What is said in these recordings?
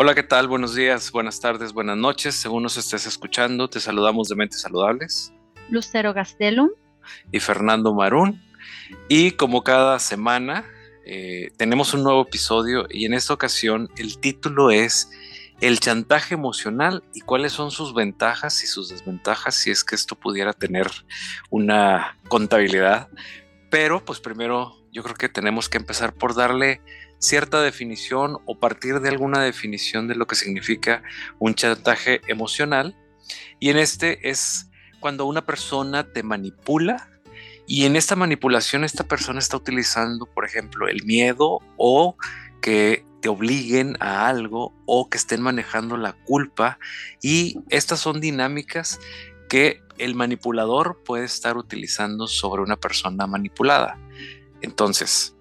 Hola, ¿qué tal? Buenos días, buenas tardes, buenas noches. Según nos estés escuchando, te saludamos de Mentes Saludables. Lucero Gastelum. Y Fernando Marún. Y como cada semana, eh, tenemos un nuevo episodio y en esta ocasión el título es El chantaje emocional y cuáles son sus ventajas y sus desventajas si es que esto pudiera tener una contabilidad. Pero pues primero yo creo que tenemos que empezar por darle cierta definición o partir de alguna definición de lo que significa un chantaje emocional. Y en este es cuando una persona te manipula y en esta manipulación esta persona está utilizando, por ejemplo, el miedo o que te obliguen a algo o que estén manejando la culpa. Y estas son dinámicas que el manipulador puede estar utilizando sobre una persona manipulada. Entonces,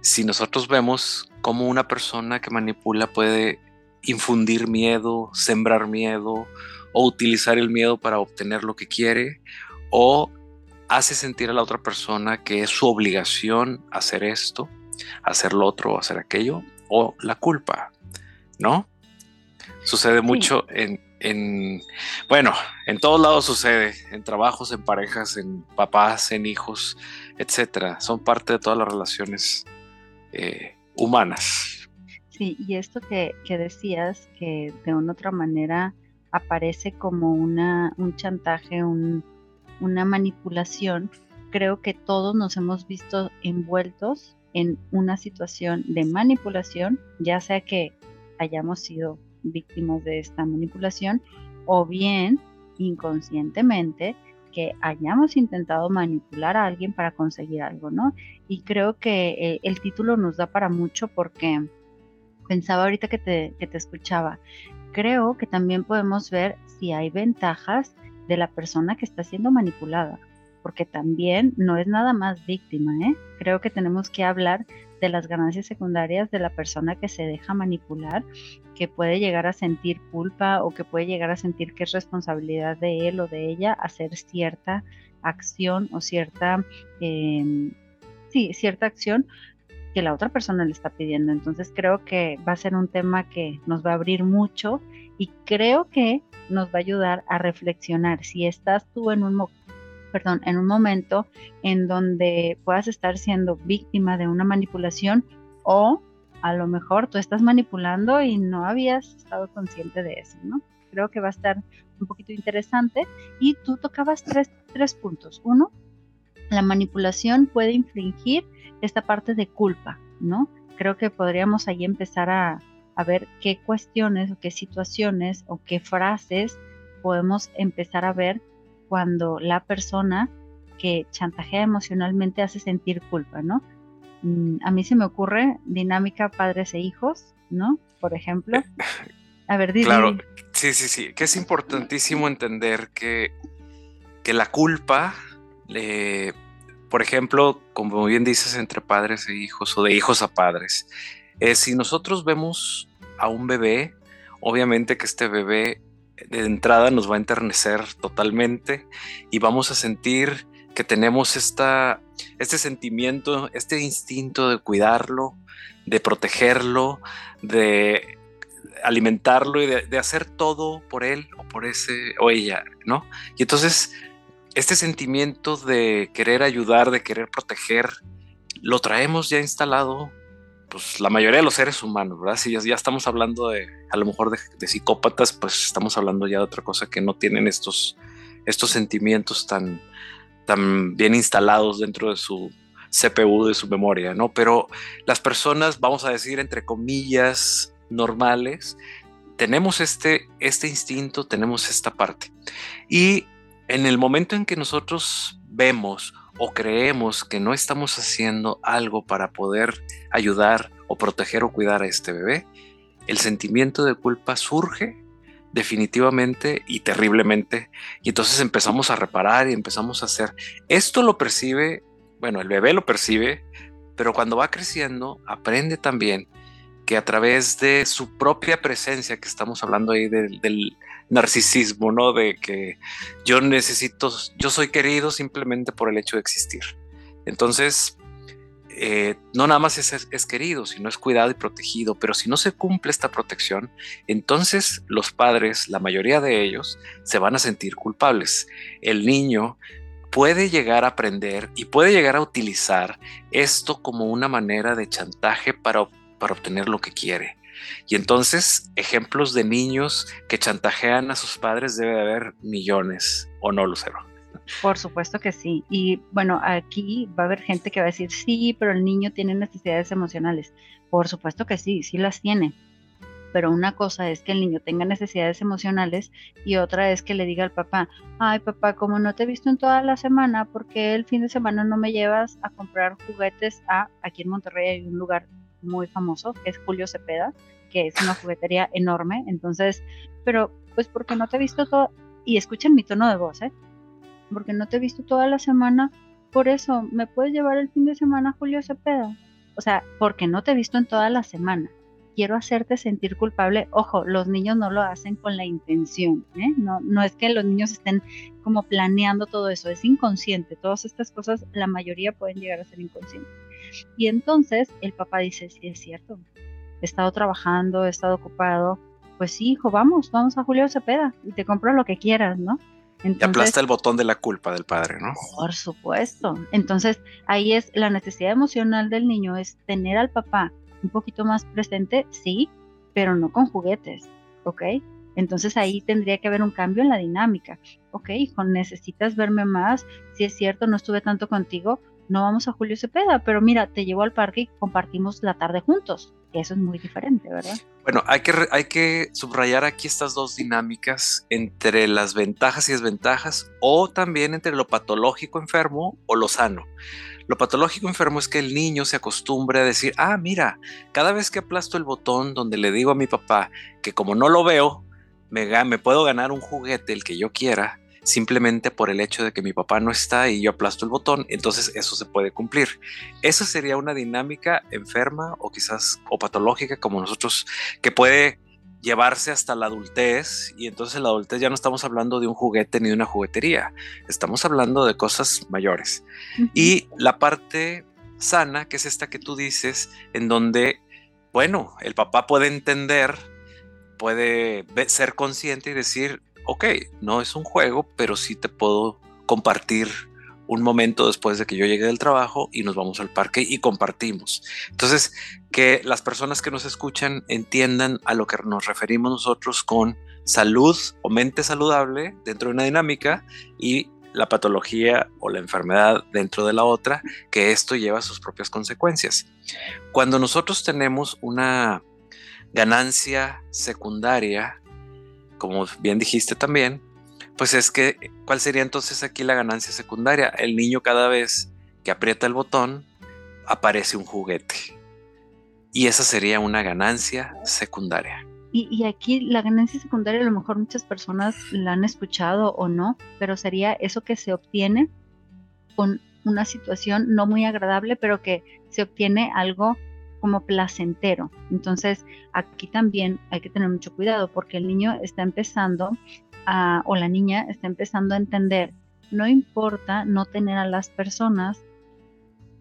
si nosotros vemos cómo una persona que manipula puede infundir miedo, sembrar miedo o utilizar el miedo para obtener lo que quiere o hace sentir a la otra persona que es su obligación hacer esto, hacer lo otro, hacer aquello o la culpa, ¿no? Sucede mucho en, en, bueno, en todos lados sucede, en trabajos, en parejas, en papás, en hijos, etcétera. Son parte de todas las relaciones eh, humanas. Sí, y esto que, decías, que de una otra manera aparece como una, un chantaje, una manipulación, creo que todos nos hemos visto envueltos en una situación de manipulación, ya sea que hayamos sido víctimas de esta manipulación o bien inconscientemente que hayamos intentado manipular a alguien para conseguir algo, ¿no? Y creo que eh, el título nos da para mucho porque pensaba ahorita que te, que te escuchaba, creo que también podemos ver si hay ventajas de la persona que está siendo manipulada, porque también no es nada más víctima, ¿eh? Creo que tenemos que hablar de las ganancias secundarias de la persona que se deja manipular, que puede llegar a sentir culpa o que puede llegar a sentir que es responsabilidad de él o de ella hacer cierta acción o cierta, em, sí, cierta acción que la otra persona le está pidiendo. Entonces creo que va a ser un tema que nos va a abrir mucho y creo que nos va a ayudar a reflexionar. Si estás tú en un perdón, en un momento en donde puedas estar siendo víctima de una manipulación o a lo mejor tú estás manipulando y no habías estado consciente de eso, ¿no? Creo que va a estar un poquito interesante y tú tocabas tres, tres puntos. Uno, la manipulación puede infringir esta parte de culpa, ¿no? Creo que podríamos ahí empezar a, a ver qué cuestiones o qué situaciones o qué frases podemos empezar a ver cuando la persona que chantajea emocionalmente hace sentir culpa, ¿no? Mm, a mí se me ocurre dinámica padres e hijos, ¿no? Por ejemplo. A ver, dime. Claro, sí, sí, sí, que es importantísimo entender que, que la culpa, por ejemplo, como bien dices, entre padres e hijos o de hijos a padres, es si nosotros vemos a un bebé, obviamente que este bebé de entrada nos va a enternecer totalmente y vamos a sentir que tenemos esta, este sentimiento, este instinto de cuidarlo, de protegerlo, de alimentarlo y de, hacer todo por él o por ese o ella, ¿no? Y entonces este sentimiento de querer ayudar, de querer proteger, lo traemos ya instalado pues la mayoría de los seres humanos, ¿verdad? Si ya, estamos hablando de, a lo mejor de, psicópatas, pues estamos hablando ya de otra cosa que no tienen estos, estos sentimientos tan, tan bien instalados dentro de su CPU, de su memoria, ¿no? Pero las personas, vamos a decir, entre comillas, normales, tenemos este, este instinto, tenemos esta parte. Y en el momento en que nosotros vemos o creemos que no estamos haciendo algo para poder ayudar o proteger o cuidar a este bebé, el sentimiento de culpa surge definitivamente y terriblemente y entonces empezamos a reparar y empezamos a hacer. Esto lo percibe, bueno, el bebé lo percibe, pero cuando va creciendo aprende también que a través de su propia presencia, que estamos hablando ahí del, del narcisismo, ¿no? De que yo necesito, yo soy querido simplemente por el hecho de existir. Entonces, eh, no nada más es, querido, sino es cuidado y protegido, pero si no se cumple esta protección, entonces los padres, la mayoría de ellos, se van a sentir culpables. El niño puede llegar a aprender y puede llegar a utilizar esto como una manera de chantaje para, para obtener lo que quiere. Y entonces, ejemplos de niños que chantajean a sus padres debe de haber millones, ¿o no, Lucero? Por supuesto que sí. Y bueno, aquí va a haber gente que va a decir, sí, pero el niño tiene necesidades emocionales. Por supuesto que sí, sí las tiene. Pero una cosa es que el niño tenga necesidades emocionales y otra es que le diga al papá, ay papá, como no te he visto en toda la semana, porque el fin de semana no me llevas a comprar juguetes a, aquí en Monterrey hay un lugar muy famoso, que es Julio Cepeda, que es una juguetería enorme. Entonces, pero pues porque no te he visto todo, y escuchen mi tono de voz, ¿eh? Porque no te he visto toda la semana, por eso, ¿me puedes llevar el fin de semana Julio Cepeda? O sea, porque no te he visto en toda la semana. Quiero hacerte sentir culpable. Ojo, los niños no lo hacen con la intención. ¿eh? No, no es que los niños estén como planeando todo eso, es inconsciente. Todas estas cosas, la mayoría pueden llegar a ser inconscientes. Y entonces el papá dice, sí, es cierto, he estado trabajando, he estado ocupado, pues sí, hijo, vamos, vamos a Julio Cepeda y te compro lo que quieras, ¿no? y aplasta el botón de la culpa del padre, ¿no? Por supuesto. Entonces, ahí es la necesidad emocional del niño, es tener al papá un poquito más presente, sí, pero no con juguetes, ¿ok? Entonces ahí tendría que haber un cambio en la dinámica. Ok, hijo, necesitas verme más. Si es cierto, no estuve tanto contigo, no vamos a Julio Cepeda, pero mira, te llevo al parque y compartimos la tarde juntos. Eso es muy diferente, ¿verdad? Bueno, hay que, hay que subrayar aquí estas dos dinámicas entre las ventajas y desventajas o también entre lo patológico enfermo o lo sano. Lo patológico enfermo es que el niño se acostumbre a decir, ah, mira, cada vez que aplasto el botón donde le digo a mi papá que como no lo veo, me, me puedo ganar un juguete, el que yo quiera, simplemente por el hecho de que mi papá no está y yo aplasto el botón, entonces eso se puede cumplir. Esa sería una dinámica enferma o quizás o patológica como nosotros que puede llevarse hasta la adultez y entonces en la adultez ya no estamos hablando de un juguete ni de una juguetería, estamos hablando de cosas mayores. Y la parte sana, que es esta que tú dices, en donde, bueno, el papá puede entender, puede ser consciente y decir, ok, no es un juego, pero sí te puedo compartir un momento después de que yo llegue del trabajo y nos vamos al parque y compartimos. Entonces, que las personas que nos escuchan entiendan a lo que nos referimos nosotros con salud o mente saludable dentro de una dinámica y la patología o la enfermedad dentro de la otra, que esto lleva sus propias consecuencias. Cuando nosotros tenemos una ganancia secundaria como bien dijiste también, pues es que, ¿cuál sería entonces aquí la ganancia secundaria? El niño cada vez que aprieta el botón, aparece un juguete. Y esa sería una ganancia secundaria. Y, aquí la ganancia secundaria a lo mejor muchas personas la han escuchado o no, pero sería eso que se obtiene con una situación no muy agradable, pero que se obtiene algo como placentero. Entonces, aquí también hay que tener mucho cuidado porque el niño está empezando a, o la niña está empezando a entender, no importa no tener a las personas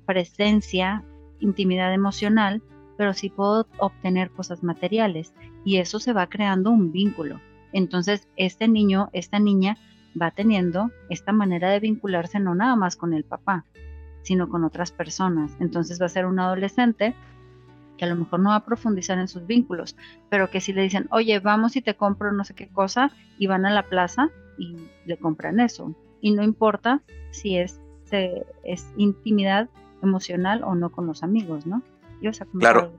presencia, intimidad emocional, pero sí puedo obtener cosas materiales y eso se va creando un vínculo. Entonces, este niño, esta niña va teniendo esta manera de vincularse no nada más con el papá, sino con otras personas. Entonces va a ser un adolescente que a lo mejor no va a profundizar en sus vínculos, pero que si le dicen, oye, vamos y te compro no sé qué cosa, y van a la plaza y le compran eso. Y no importa si es, es intimidad emocional o no con los amigos, ¿no? claro.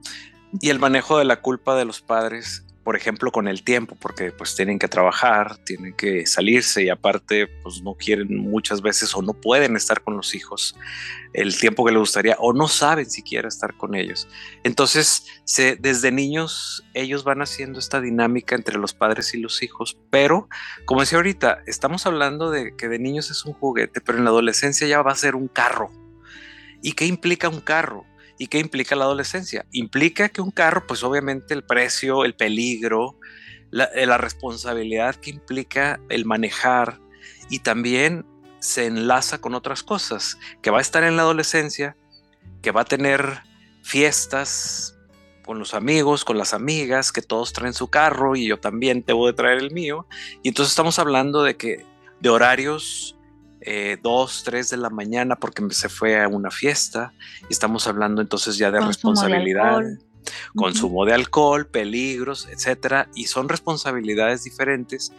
Y el manejo de la culpa de los padres por ejemplo, con el tiempo, porque pues tienen que trabajar, tienen que salirse y aparte pues no quieren muchas veces o no pueden estar con los hijos el tiempo que les gustaría o no saben siquiera estar con ellos. Entonces, desde niños ellos van haciendo esta dinámica entre los padres y los hijos, pero como decía ahorita, estamos hablando de que de niños es un juguete, pero en la adolescencia ya va a ser un carro. ¿Y qué implica un carro? ¿Y qué implica la adolescencia? Implica que un carro, pues obviamente el precio, el peligro, la, eh, responsabilidad que implica el manejar y también se enlaza con otras cosas, que va a estar en la adolescencia, que va a tener fiestas con los amigos, con las amigas, que todos traen su carro y yo también debo de traer el mío. Y entonces estamos hablando de que de horarios eh, 2, 3 de la mañana porque se fue a una fiesta. Y estamos hablando entonces ya de responsabilidad, consumo de alcohol, peligros, etcétera. Y son responsabilidades diferentes,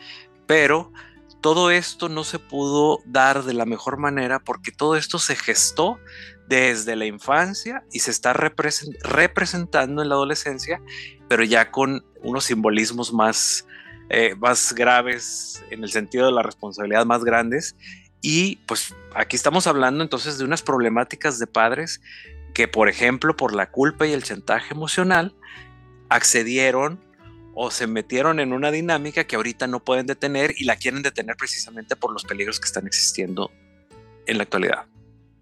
pero todo esto no se pudo dar de la mejor manera porque todo esto se gestó desde la infancia y se está representando en la adolescencia, pero ya con unos simbolismos más, eh, más graves en el sentido de la responsabilidad más grandes. Y pues aquí estamos hablando entonces de unas problemáticas de padres que, por ejemplo, por la culpa y el chantaje emocional, accedieron o se metieron en una dinámica que ahorita no pueden detener y la quieren detener precisamente por los peligros que están existiendo en la actualidad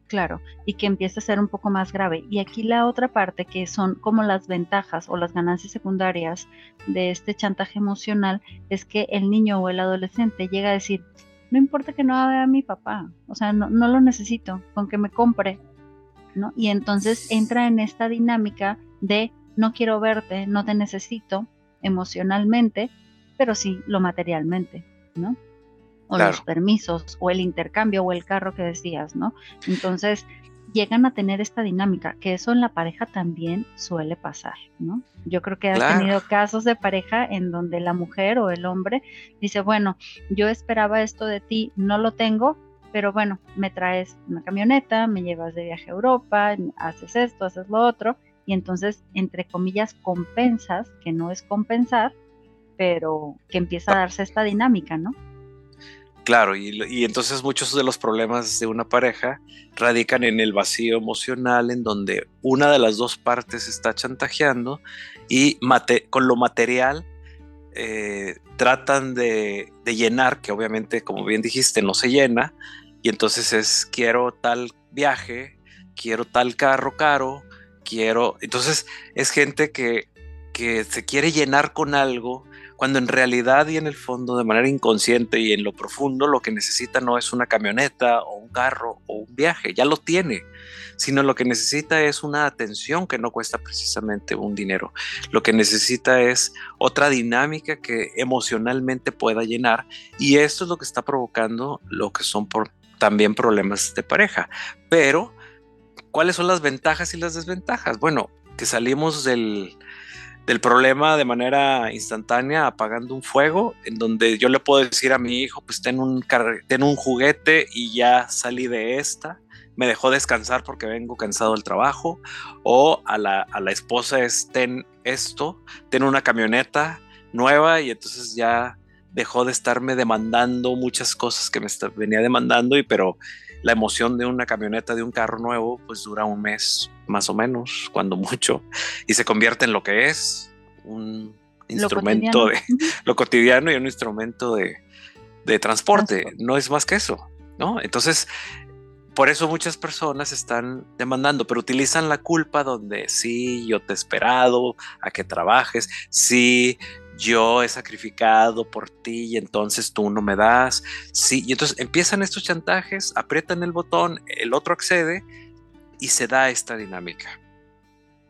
claro, y que empieza a ser un poco más grave. Y aquí la otra parte, que son como las ventajas o las ganancias secundarias de este chantaje emocional, es que el niño o el adolescente llega a decir, no importa que no vea a mi papá, o sea, no, no lo necesito, con que me compre, ¿no? Y entonces entra en esta dinámica de no quiero verte, no te necesito emocionalmente, pero sí lo materialmente, ¿no? o los permisos o el intercambio o el carro que decías, ¿no? Entonces llegan a tener esta dinámica, que eso en la pareja también suele pasar, ¿no? Yo creo que has tenido casos de pareja en donde la mujer o el hombre dice, bueno, yo esperaba esto de ti, no lo tengo, pero bueno, me traes una camioneta, me llevas de viaje a Europa, haces esto, haces lo otro, y entonces, entre comillas, compensas, que no es compensar, pero que empieza a darse esta dinámica, ¿no? Claro, y, entonces muchos de los problemas de una pareja radican en el vacío emocional en donde una de las dos partes está chantajeando y con lo material eh, tratan de, llenar, que obviamente, como bien dijiste, no se llena, y entonces es quiero tal viaje, quiero tal carro caro, quiero... Entonces es gente que, que se quiere llenar con algo cuando en realidad y en el fondo, de manera inconsciente y en lo profundo, lo que necesita no es una camioneta o un carro o un viaje, ya lo tiene, sino lo que necesita es una atención que no cuesta precisamente un dinero. Lo que necesita es otra dinámica que emocionalmente pueda llenar y esto es lo que está provocando lo que son también problemas de pareja. Pero, ¿cuáles son las ventajas y las desventajas? Bueno, que salimos del del problema de manera instantánea apagando un fuego en donde yo le puedo decir a mi hijo pues ten un, ten un juguete y ya salí de esta. Me dejó descansar porque vengo cansado del trabajo. O a la, a la esposa es ten esto ten una camioneta nueva y entonces ya dejó de estarme demandando muchas cosas que me venía demandando y pero la emoción de una camioneta, de un carro nuevo, pues dura un mes más o menos, cuando mucho, y se convierte en lo que es, un instrumento de lo cotidiano y un instrumento de, transporte. No es más que eso, ¿no? Entonces, por eso muchas personas están demandando, pero utilizan la culpa donde sí, yo te he esperado a que trabajes, sí, yo he sacrificado por ti y entonces tú no me das. Sí, y entonces empiezan estos chantajes, aprietan el botón, el otro accede y se da esta dinámica.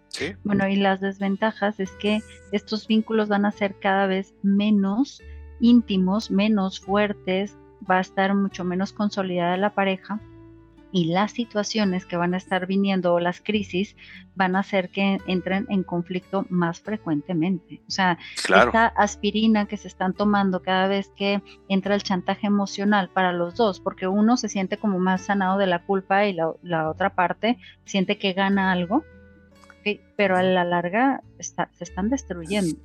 ¿Sí? Bueno, y las desventajas es que estos vínculos van a ser cada vez menos íntimos, menos fuertes, va a estar mucho menos consolidada la pareja y las situaciones que van a estar viniendo o las crisis van a hacer que entren en conflicto más frecuentemente. O sea, esta aspirina que se están tomando cada vez que entra el chantaje emocional para los dos, porque uno se siente como más sanado de la culpa y la, otra parte siente que gana algo, pero a la larga se están destruyendo.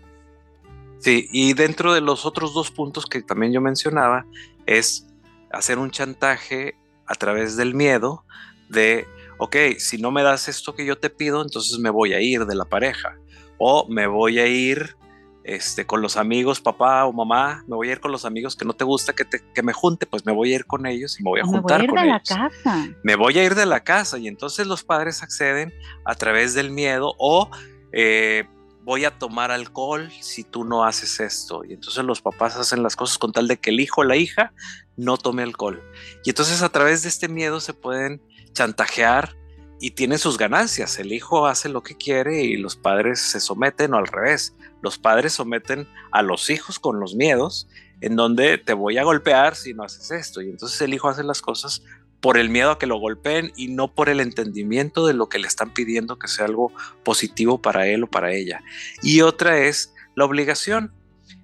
Sí, y dentro de los otros dos puntos que también yo mencionaba es hacer un chantaje a través del miedo de, ok, si no me das esto que yo te pido, entonces me voy a ir de la pareja. O me voy a ir este, con los amigos, papá o mamá, me voy a ir con los amigos que no te gusta que, te, que me junte, pues me voy a ir con ellos y me voy a juntar me voy a ir de La casa. Me voy a ir de la casa y entonces los padres acceden a través del miedo o eh, voy a tomar alcohol si tú no haces esto. Y entonces los papás hacen las cosas con tal de que el hijo o la hija no tome alcohol. Y entonces a través de este miedo se pueden chantajear y tienen sus ganancias. El hijo hace lo que quiere y los padres se someten o al revés. Los padres someten a los hijos con los miedos en donde te voy a golpear si no haces esto. Y entonces el hijo hace las cosas por el miedo a que lo golpeen y no por el entendimiento de lo que le están pidiendo que sea algo positivo para él o para ella. Y otra es la obligación.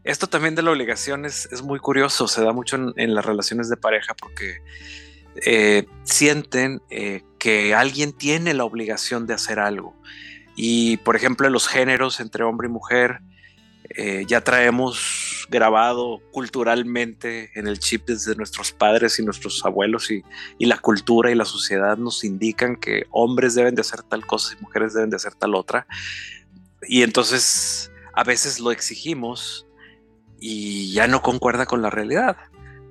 Esto también de la obligación es, muy curioso, se da mucho en, las relaciones de pareja porque eh, sienten eh, que alguien tiene la obligación de hacer algo. Y por ejemplo, en los géneros entre hombre y mujer, eh, ya traemos grabado culturalmente en el chip desde nuestros padres y nuestros abuelos y, la cultura y la sociedad nos indican que hombres deben de hacer tal cosa y mujeres deben de hacer tal otra. Y entonces a veces lo exigimos y ya no concuerda con la realidad.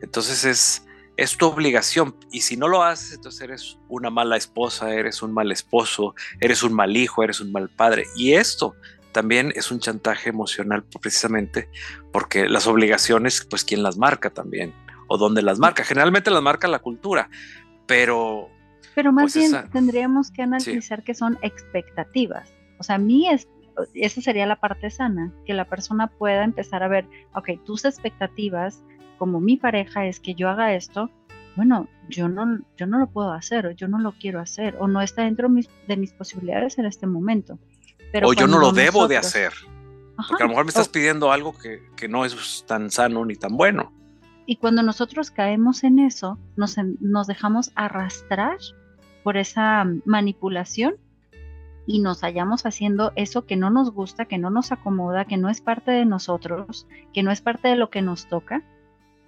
Entonces es, es tu obligación y si no lo haces, entonces eres una mala esposa, eres un mal esposo, eres un mal hijo, eres un mal padre. Y esto también es un chantaje emocional precisamente porque las obligaciones, pues quién las marca también o dónde las marca. Generalmente las marca la cultura, pero... Pero más pues, bien tendríamos que analizar que son expectativas. O sea, a mí es, esa sería la parte sana, que la persona pueda empezar a ver, ok, tus expectativas como mi pareja es que yo haga esto, bueno, yo no, yo no lo puedo hacer o yo no lo quiero hacer o no está dentro de mis posibilidades en este momento o yo no lo debo de hacer. porque a lo mejor me estás pidiendo algo que, no es tan sano ni tan bueno. Y cuando nosotros caemos en eso, nos, nos dejamos arrastrar por esa manipulación y nos hallamos haciendo eso que no nos gusta, que no nos acomoda, que no es parte de nosotros, que no es parte de lo que nos toca,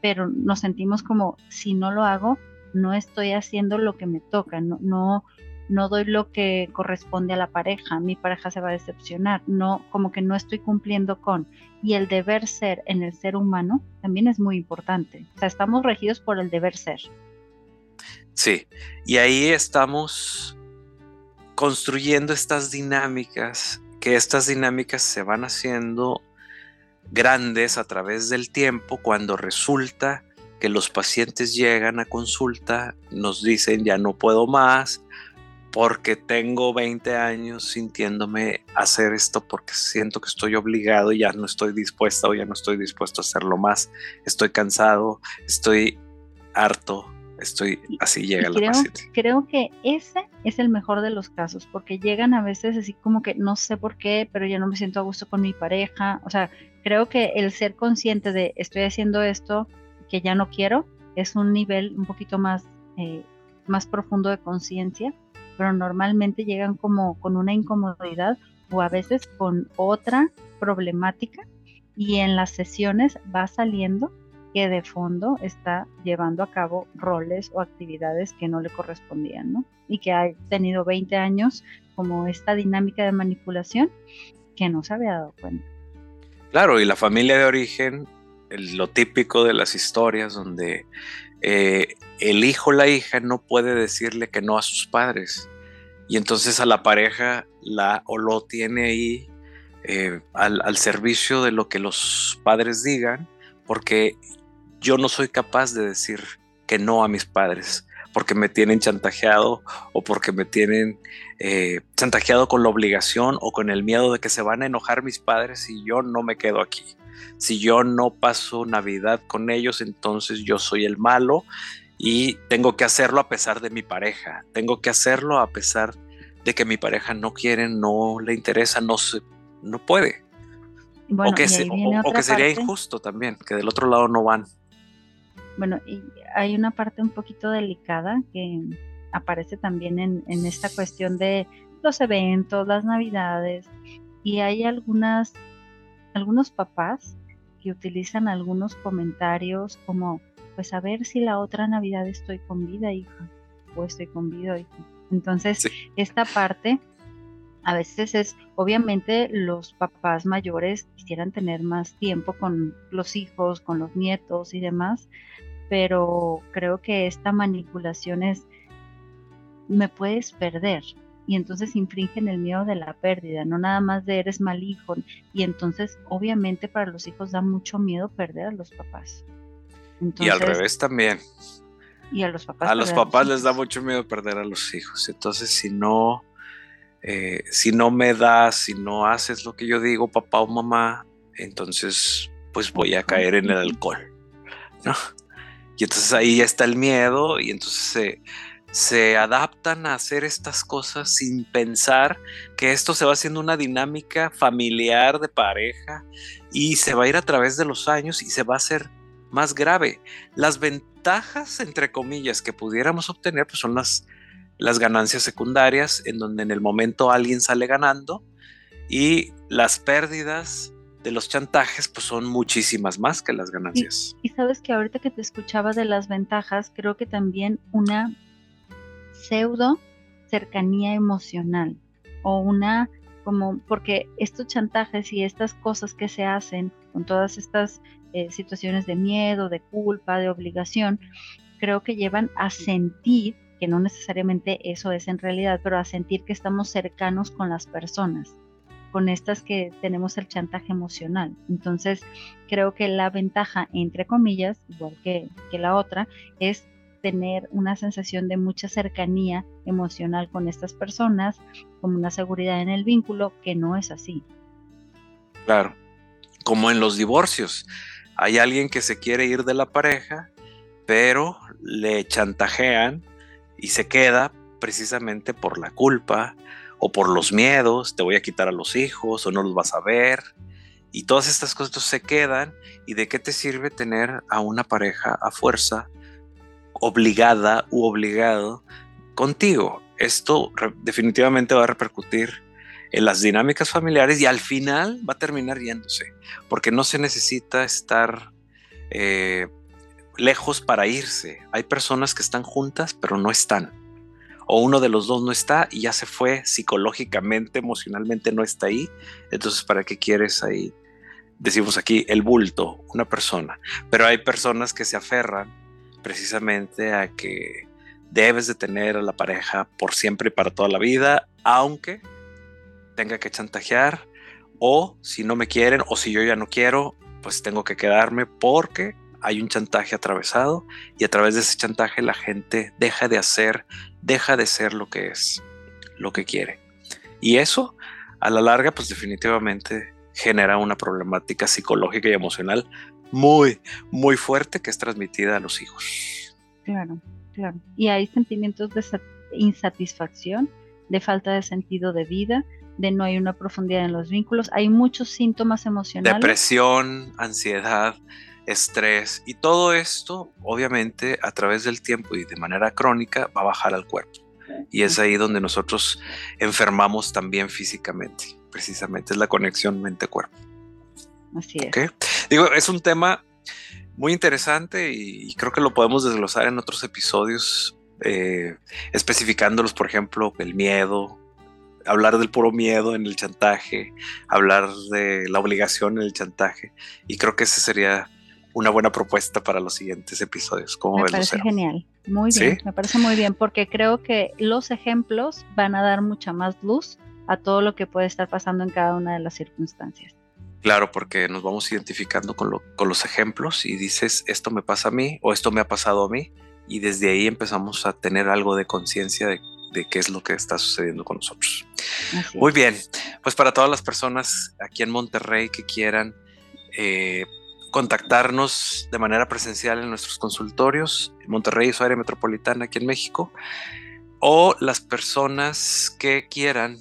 pero nos sentimos como si no lo hago, no estoy haciendo lo que me toca, no, no, no doy lo que corresponde a la pareja, mi pareja se va a decepcionar, no, como que no estoy cumpliendo con. Y el deber ser en el ser humano también es muy importante. O sea, estamos regidos por el deber ser. Sí, y ahí estamos construyendo estas dinámicas, que estas dinámicas se van haciendo grandes a través del tiempo cuando resulta que los pacientes llegan a consulta, nos dicen ya no puedo más, porque tengo 20 años sintiéndome hacer esto porque siento que estoy obligado y ya no estoy dispuesta o ya no estoy dispuesto a hacerlo más. Estoy cansado, estoy harto, estoy así llega la paciente. Creo que ese es el mejor de los casos porque llegan a veces así como que no sé por qué, pero ya no me siento a gusto con mi pareja. O sea, creo que el ser consciente de estoy haciendo esto que ya no quiero es un nivel un poquito más, eh, más profundo de conciencia pero normalmente llegan como con una incomodidad o a veces con otra problemática y en las sesiones va saliendo que de fondo está llevando a cabo roles o actividades que no le correspondían, ¿no? Y que ha tenido 20 años como esta dinámica de manipulación que no se había dado cuenta. Claro, y la familia de origen, lo típico de las historias donde eh, el hijo o la hija no puede decirle que no a sus padres. Y entonces a la pareja la o lo tiene ahí eh, al, servicio de lo que los padres digan, porque yo no soy capaz de decir que no a mis padres, porque me tienen chantajeado o porque me tienen eh, chantajeado con la obligación o con el miedo de que se van a enojar mis padres si yo no me quedo aquí. Si yo no paso Navidad con ellos, entonces yo soy el malo y tengo que hacerlo a pesar de mi pareja, tengo que hacerlo a pesar de que mi pareja no quiere, no le interesa, no, se, no puede. o que, que sería injusto también, que del otro lado no van. Bueno, y hay una parte un poquito delicada que aparece también en, en esta cuestión de los eventos, las navidades, y hay algunas, algunos papás que utilizan algunos comentarios como pues a ver si la otra Navidad estoy con vida, hija, o estoy con vida, hija. Entonces, esta parte a veces es, obviamente los papás mayores quisieran tener más tiempo con los hijos, con los nietos y demás, pero creo que esta manipulación es, me puedes perder. Y entonces infringen el miedo de la pérdida, no nada más de eres mal hijo. Y entonces, obviamente, para los hijos da mucho miedo perder a los papás y al revés también. Y a los papás. A los papás les da mucho miedo perder a los hijos. Entonces, si no, eh, si no me das, si no haces lo que yo digo, papá o mamá, entonces pues voy a caer en el alcohol, ¿no? Y entonces ahí ya está el miedo y entonces se, se adaptan a hacer estas cosas sin pensar que esto se va haciendo una dinámica familiar de pareja y se va a ir a través de los años y se va a hacer más grave. Las ventajas, entre comillas, que pudiéramos obtener pues son las, las ganancias secundarias, en donde en el momento alguien sale ganando y las pérdidas de los chantajes pues son muchísimas más que las ganancias. Y, y sabes que ahorita que te escuchaba de las ventajas, creo que también una pseudo cercanía emocional o una como porque estos chantajes y estas cosas que se hacen con todas estas eh, situaciones de miedo, de culpa, de obligación, creo que llevan a sentir, que no necesariamente eso es en realidad, pero a sentir que estamos cercanos con las personas, con estas que tenemos el chantaje emocional. Entonces, creo que la ventaja, entre comillas, igual que, que la otra, es tener una sensación de mucha cercanía emocional con estas personas, como una seguridad en el vínculo, que no es así. Claro, como en los divorcios. Hay alguien que se quiere ir de la pareja, pero le chantajean y se queda precisamente por la culpa o por los miedos, te voy a quitar a los hijos o no los vas a ver. Y todas estas cosas se quedan. ¿Y de qué te sirve tener a una pareja a fuerza obligada u obligado contigo. Esto definitivamente va a repercutir en las dinámicas familiares y al final va a terminar yéndose, porque no se necesita estar eh, lejos para irse. Hay personas que están juntas pero no están. O uno de los dos no está y ya se fue psicológicamente, emocionalmente no está ahí. Entonces, ¿para qué quieres ahí? Decimos aquí el bulto, una persona. Pero hay personas que se aferran precisamente a que debes de tener a la pareja por siempre y para toda la vida, aunque tenga que chantajear o si no me quieren o si yo ya no quiero, pues tengo que quedarme porque hay un chantaje atravesado y a través de ese chantaje la gente deja de hacer, deja de ser lo que es, lo que quiere. Y eso a la larga pues definitivamente genera una problemática psicológica y emocional muy, muy fuerte que es transmitida a los hijos. Claro, claro. Y hay sentimientos de insatisfacción, de falta de sentido de vida, de no hay una profundidad en los vínculos, hay muchos síntomas emocionales. Depresión, ansiedad, estrés y todo esto, obviamente, a través del tiempo y de manera crónica va a bajar al cuerpo. Y es ahí donde nosotros enfermamos también físicamente, precisamente, es la conexión mente-cuerpo. Así es. Digo, es un tema muy interesante y, creo que lo podemos desglosar en otros episodios, eh, especificándolos, por ejemplo, el miedo, hablar del puro miedo en el chantaje, hablar de la obligación en el chantaje. Y creo que esa sería una buena propuesta para los siguientes episodios. ¿Cómo me parece genial, muy bien, me parece muy bien, porque creo que los ejemplos van a dar mucha más luz a todo lo que puede estar pasando en cada una de las circunstancias. Claro, porque nos vamos identificando con, los ejemplos y dices, esto me pasa a mí o esto me ha pasado a mí y desde ahí empezamos a tener algo de conciencia de, qué es lo que está sucediendo con nosotros. Muy bien, pues para todas las personas aquí en Monterrey que quieran eh, contactarnos de manera presencial en nuestros consultorios, en Monterrey y su área metropolitana aquí en México, o las personas que quieran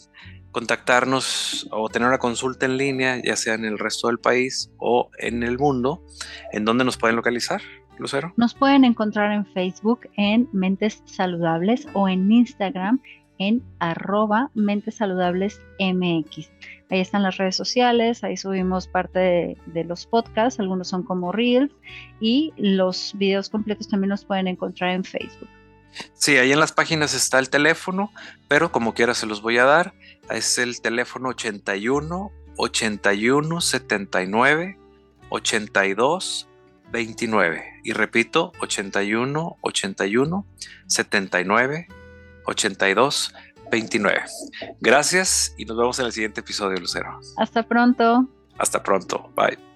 contactarnos o tener una consulta en línea, ya sea en el resto del país o en el mundo, ¿en dónde nos pueden localizar, Lucero? Nos pueden encontrar en Facebook en Mentes Saludables o en Instagram en arroba Mentes Saludables MX. Ahí están las redes sociales, ahí subimos parte de, de, los podcasts, algunos son como Reels y los videos completos también los pueden encontrar en Facebook. Sí, ahí en las páginas está el teléfono, pero como quiera se los voy a dar. Es el teléfono 81 81 79 82 29. Y repito, 81 81 79 82 29. Gracias y nos vemos en el siguiente episodio, Lucero. Hasta pronto. Hasta pronto. Bye.